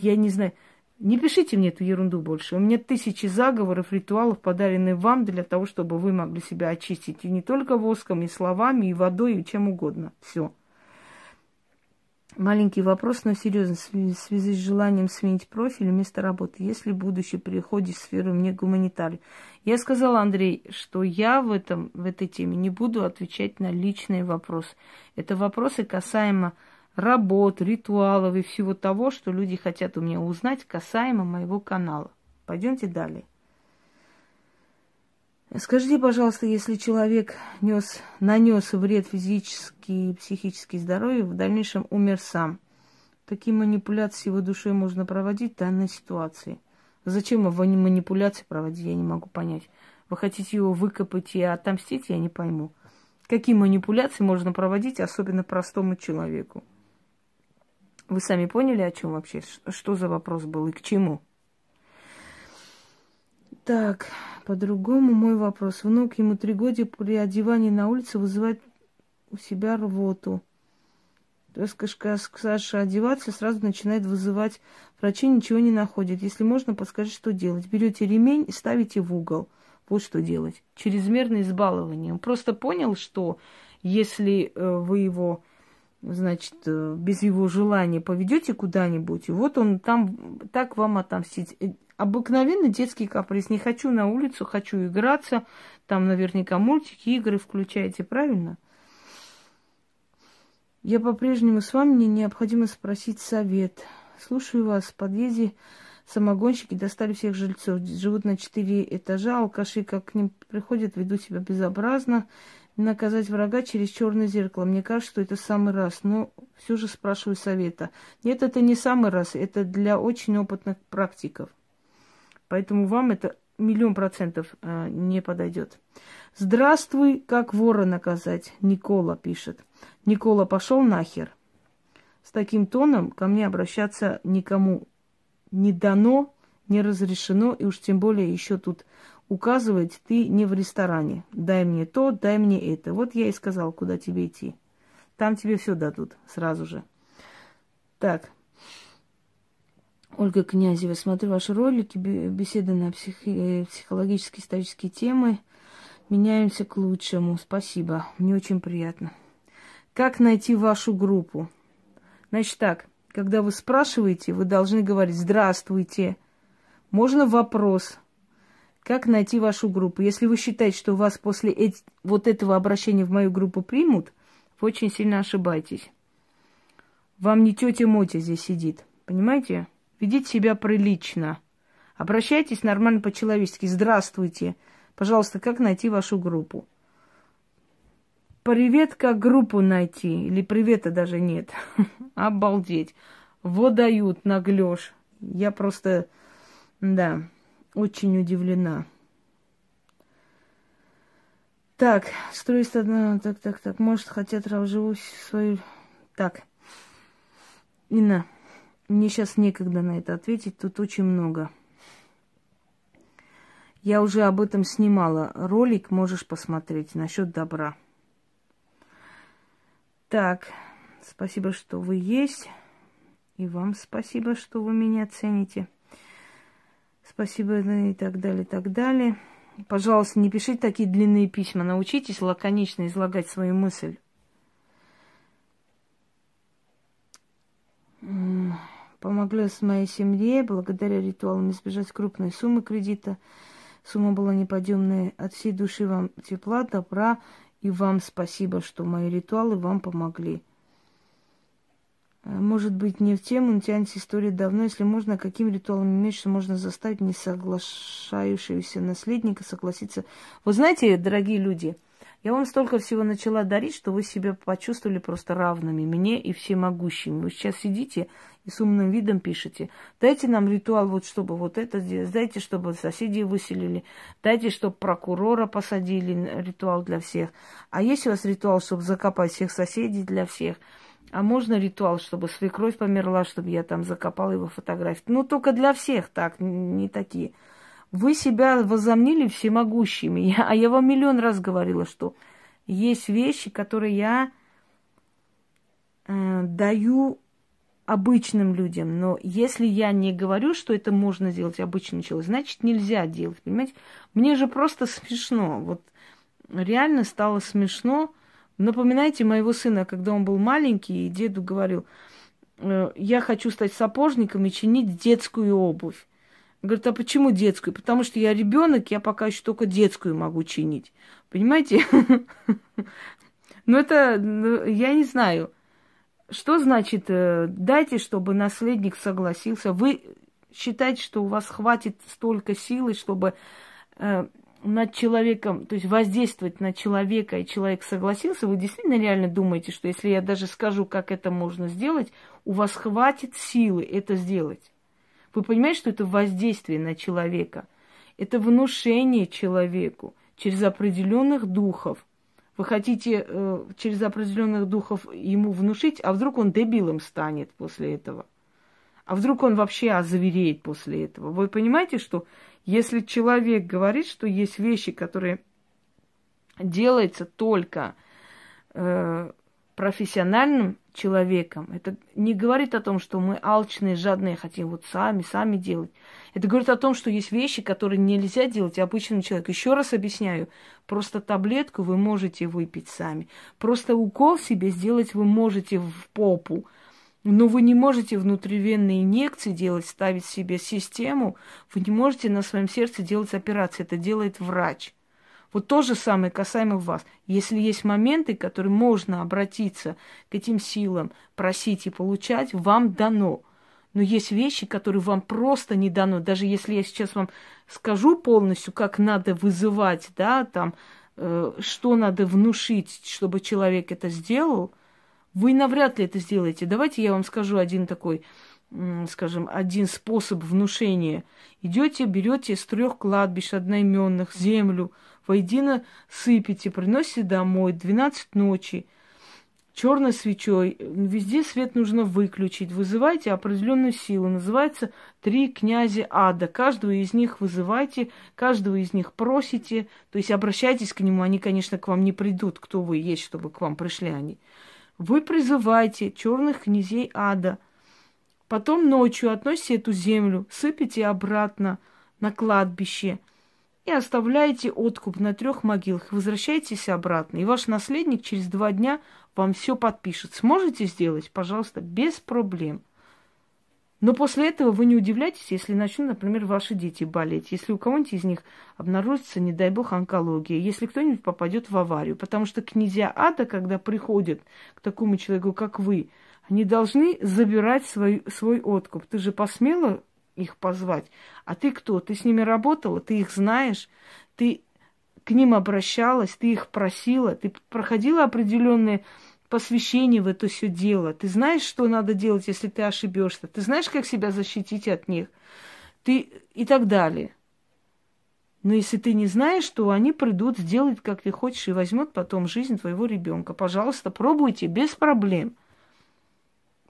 я не знаю. Не пишите мне эту ерунду больше. У меня тысячи заговоров, ритуалов, подаренные вам для того, чтобы вы могли себя очистить. И не только воском, и словами, и водой, и чем угодно. Все. Маленький вопрос, но серьезно, в связи с желанием сменить профиль вместо работы. Если будущее переходит в сферу мне гуманитарий. Я сказала, Андрей, что я в, этом, в этой теме не буду отвечать на личные вопросы. Это вопросы касаемо работ, ритуалов и всего того, что люди хотят у меня узнать касаемо моего канала. Пойдемте далее. Скажите, пожалуйста, если человек нес, нанес вред физически и психически здоровью, в дальнейшем умер сам, такие манипуляции его душой можно проводить в данной ситуации? Зачем его манипуляции проводить, я не могу понять. Вы хотите его выкопать и отомстить, я не пойму. Какие манипуляции можно проводить, особенно простому человеку? Вы сами поняли, о чем вообще? Что за вопрос был и к чему? Так, по-другому мой вопрос. Внук ему три года при одевании на улице вызывает у себя рвоту. То есть, когда Саша одеваться, сразу начинает вызывать. Врачи ничего не находят. Если можно, подскажите, что делать. Берете ремень и ставите в угол. Вот что делать. Чрезмерное избалование. Он просто понял, что если э, вы его, значит, э, без его желания поведете куда-нибудь, вот он там так вам отомстит. Обыкновенный детский каприз. Не хочу на улицу, хочу играться. Там наверняка мультики, игры включаете, правильно? Я по-прежнему с вами, мне необходимо спросить совет. Слушаю вас. В подъезде самогонщики достали всех жильцов. Живут на четыре этажа, алкаши, как к ним приходят, ведут себя безобразно. Наказать врага через черное зеркало. Мне кажется, что это самый раз. Но все же спрашиваю совета. Нет, это не самый раз. Это для очень опытных практиков. Поэтому вам это миллион процентов э, не подойдет. Здравствуй, как вора наказать? Никола пишет. Никола пошел нахер. С таким тоном ко мне обращаться никому не дано, не разрешено, и уж тем более еще тут указывать ты не в ресторане. Дай мне то, дай мне это. Вот я и сказал, куда тебе идти. Там тебе все дадут сразу же. Так, Ольга Князева. Смотрю ваши ролики, беседы на психи- психологические, исторические темы. Меняемся к лучшему. Спасибо. Мне очень приятно. Как найти вашу группу? Значит так, когда вы спрашиваете, вы должны говорить «Здравствуйте». Можно вопрос. Как найти вашу группу? Если вы считаете, что вас после эти, вот этого обращения в мою группу примут, вы очень сильно ошибаетесь. Вам не тетя Мотя здесь сидит. Понимаете? Ведите себя прилично. Обращайтесь нормально по-человечески. Здравствуйте. Пожалуйста, как найти вашу группу? привет как группу найти. Или привета даже нет. Обалдеть. Вот дают наглешь. Я просто, да, очень удивлена. Так, строить одна, так, так, так, может, хотят разживусь свою... Так, Инна, мне сейчас некогда на это ответить, тут очень много. Я уже об этом снимала ролик, можешь посмотреть насчет добра. Так, спасибо, что вы есть. И вам спасибо, что вы меня цените. Спасибо и так далее, и так далее. Пожалуйста, не пишите такие длинные письма. Научитесь лаконично излагать свою мысль. Помогла с моей семье благодаря ритуалам избежать крупной суммы кредита. Сумма была неподъемная. От всей души вам тепла, добра. И вам спасибо, что мои ритуалы вам помогли. Э, может быть, не в тему, но тянется история давно. Если можно, каким ритуалом меньше можно заставить не соглашающегося наследника согласиться? Вы знаете, дорогие люди, я вам столько всего начала дарить, что вы себя почувствовали просто равными мне и всемогущими. Вы сейчас сидите и с умным видом пишете. Дайте нам ритуал, вот чтобы вот это сделать. Дайте, чтобы соседей выселили. Дайте, чтобы прокурора посадили. Ритуал для всех. А есть у вас ритуал, чтобы закопать всех соседей для всех? А можно ритуал, чтобы свекровь померла, чтобы я там закопала его фотографию? Ну, только для всех так, не такие. Вы себя возомнили всемогущими. Я, а я вам миллион раз говорила, что есть вещи, которые я э, даю обычным людям. Но если я не говорю, что это можно сделать обычным человеком, значит нельзя делать. Понимаете? Мне же просто смешно. Вот реально стало смешно. Напоминайте моего сына, когда он был маленький, и деду говорил, «Э, я хочу стать сапожником и чинить детскую обувь. Говорит, а почему детскую? Потому что я ребенок, я пока еще только детскую могу чинить. Понимаете? Ну это, ну, я не знаю. Что значит э, дайте, чтобы наследник согласился? Вы считаете, что у вас хватит столько силы, чтобы э, над человеком, то есть воздействовать на человека, и человек согласился, вы действительно реально думаете, что если я даже скажу, как это можно сделать, у вас хватит силы это сделать? Вы понимаете, что это воздействие на человека? Это внушение человеку через определенных духов. Вы хотите э, через определенных духов ему внушить, а вдруг он дебилом станет после этого? А вдруг он вообще озвереет после этого? Вы понимаете, что если человек говорит, что есть вещи, которые делаются только э, профессиональным человеком. Это не говорит о том, что мы алчные, жадные, хотим вот сами, сами делать. Это говорит о том, что есть вещи, которые нельзя делать обычному человеку. Еще раз объясняю, просто таблетку вы можете выпить сами. Просто укол себе сделать вы можете в попу. Но вы не можете внутривенные инъекции делать, ставить себе систему. Вы не можете на своем сердце делать операции. Это делает врач. Вот то же самое касаемо вас. Если есть моменты, которые можно обратиться к этим силам, просить и получать, вам дано. Но есть вещи, которые вам просто не дано. Даже если я сейчас вам скажу полностью, как надо вызывать, да, там, э, что надо внушить, чтобы человек это сделал, вы навряд ли это сделаете. Давайте я вам скажу один такой, скажем, один способ внушения. Идете, берете с трех кладбищ одноименных землю, воедино сыпите, приносите домой, 12 ночи, черной свечой, везде свет нужно выключить, вызывайте определенную силу, называется три князя ада, каждого из них вызывайте, каждого из них просите, то есть обращайтесь к нему, они, конечно, к вам не придут, кто вы есть, чтобы к вам пришли они. Вы призывайте черных князей ада, потом ночью относите эту землю, сыпите обратно на кладбище – и оставляете откуп на трех могилах, возвращаетесь обратно, и ваш наследник через два дня вам все подпишет. Сможете сделать, пожалуйста, без проблем. Но после этого вы не удивляйтесь, если начнут, например, ваши дети болеть, если у кого-нибудь из них обнаружится, не дай бог, онкология, если кто-нибудь попадет в аварию. Потому что князья ада, когда приходят к такому человеку, как вы, они должны забирать свой, свой откуп. Ты же посмела их позвать. А ты кто? Ты с ними работала, ты их знаешь, ты, к ним обращалась, ты их просила, ты проходила определенные посвящение в это все дело. Ты знаешь, что надо делать, если ты ошибешься. Ты знаешь, как себя защитить от них. Ты и так далее. Но если ты не знаешь, то они придут, сделают, как ты хочешь, и возьмут потом жизнь твоего ребенка. Пожалуйста, пробуйте без проблем.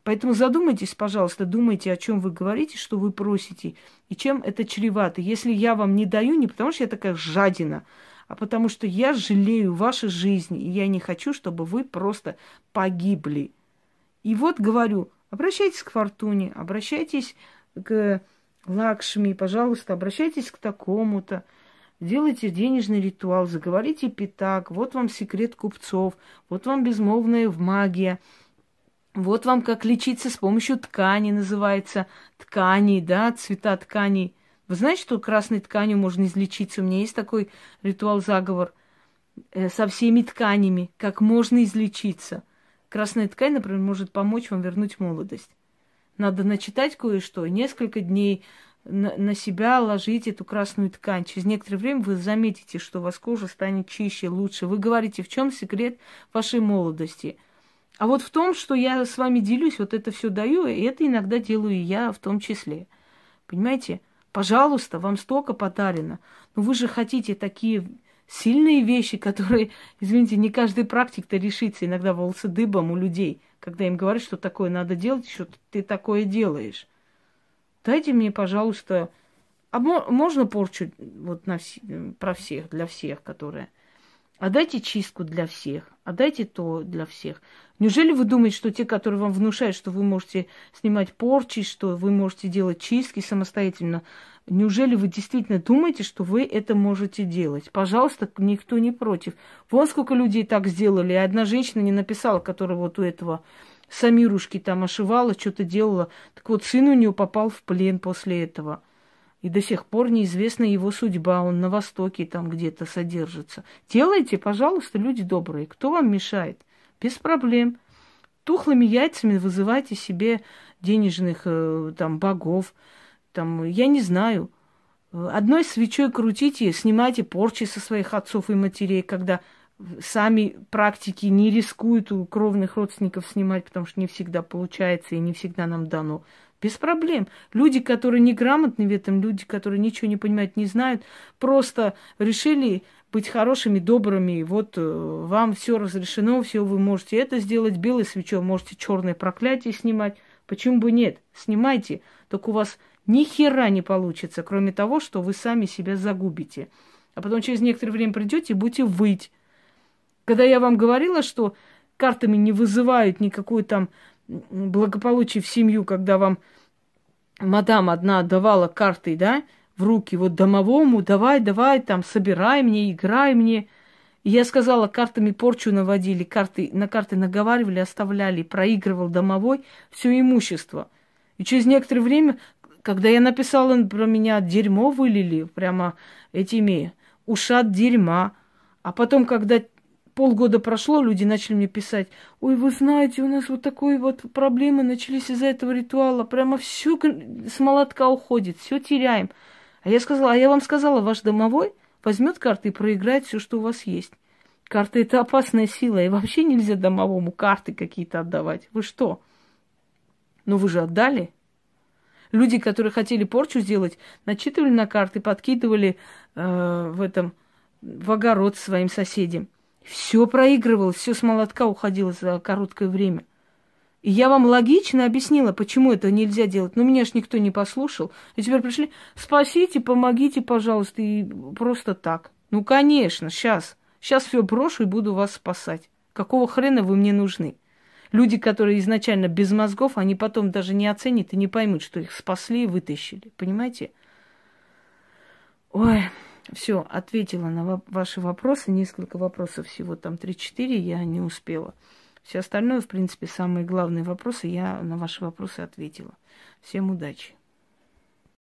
Поэтому задумайтесь, пожалуйста, думайте, о чем вы говорите, что вы просите, и чем это чревато. Если я вам не даю, не потому что я такая жадина, а потому что я жалею вашей жизни, и я не хочу, чтобы вы просто погибли. И вот говорю, обращайтесь к Фортуне, обращайтесь к Лакшми, пожалуйста, обращайтесь к такому-то, делайте денежный ритуал, заговорите пятак, вот вам секрет купцов, вот вам безмолвная магия, вот вам как лечиться с помощью ткани, называется ткани, да, цвета тканей – вы знаете, что красной тканью можно излечиться? У меня есть такой ритуал-заговор э, со всеми тканями, как можно излечиться. Красная ткань, например, может помочь вам вернуть молодость. Надо начитать кое-что, несколько дней на себя ложить эту красную ткань. Через некоторое время вы заметите, что у вас кожа станет чище, лучше. Вы говорите, в чем секрет вашей молодости. А вот в том, что я с вами делюсь, вот это все даю, и это иногда делаю и я в том числе. Понимаете? Пожалуйста, вам столько подарено. Но вы же хотите такие сильные вещи, которые, извините, не каждый практик-то решится. Иногда волосы дыбом у людей, когда им говорят, что такое надо делать, что ты такое делаешь. Дайте мне, пожалуйста, а можно порчу вот на вс- про всех, для всех, которые. А дайте чистку для всех, а дайте то для всех. Неужели вы думаете, что те, которые вам внушают, что вы можете снимать порчи, что вы можете делать чистки самостоятельно, неужели вы действительно думаете, что вы это можете делать? Пожалуйста, никто не против. Вон сколько людей так сделали, и одна женщина не написала, которая вот у этого Самирушки там ошивала, что-то делала. Так вот, сын у нее попал в плен после этого. И до сих пор неизвестна его судьба. Он на Востоке там где-то содержится. Делайте, пожалуйста, люди добрые. Кто вам мешает? Без проблем. Тухлыми яйцами вызывайте себе денежных э, там богов. Там, я не знаю. Одной свечой крутите, снимайте порчи со своих отцов и матерей, когда сами практики не рискуют у кровных родственников снимать, потому что не всегда получается и не всегда нам дано. Без проблем. Люди, которые неграмотны в этом, люди, которые ничего не понимают, не знают, просто решили быть хорошими, добрыми. Вот э, вам все разрешено, все вы можете это сделать. Белой свечой можете черное проклятие снимать. Почему бы нет? Снимайте. Только у вас ни хера не получится, кроме того, что вы сами себя загубите. А потом через некоторое время придете и будете выть. Когда я вам говорила, что картами не вызывают никакой там благополучие в семью, когда вам мадам одна давала карты, да, в руки вот домовому, давай, давай, там, собирай мне, играй мне. И я сказала, картами порчу наводили, карты, на карты наговаривали, оставляли, проигрывал домовой все имущество. И через некоторое время, когда я написала про меня, дерьмо вылили, прямо этими ушат дерьма. А потом, когда полгода прошло, люди начали мне писать, ой, вы знаете, у нас вот такие вот проблемы начались из-за этого ритуала, прямо все с молотка уходит, все теряем. А я сказала, а я вам сказала, ваш домовой возьмет карты и проиграет все, что у вас есть. Карты это опасная сила, и вообще нельзя домовому карты какие-то отдавать. Вы что? Ну вы же отдали. Люди, которые хотели порчу сделать, начитывали на карты, подкидывали э, в этом в огород своим соседям. Все проигрывалось, все с молотка уходило за короткое время. И я вам логично объяснила, почему это нельзя делать. Но меня ж никто не послушал. И теперь пришли, спасите, помогите, пожалуйста, и просто так. Ну, конечно, сейчас. Сейчас все брошу и буду вас спасать. Какого хрена вы мне нужны? Люди, которые изначально без мозгов, они потом даже не оценят и не поймут, что их спасли и вытащили. Понимаете? Ой. Все, ответила на ваши вопросы. Несколько вопросов всего, там 3-4 я не успела. Все остальное, в принципе, самые главные вопросы, я на ваши вопросы ответила. Всем удачи!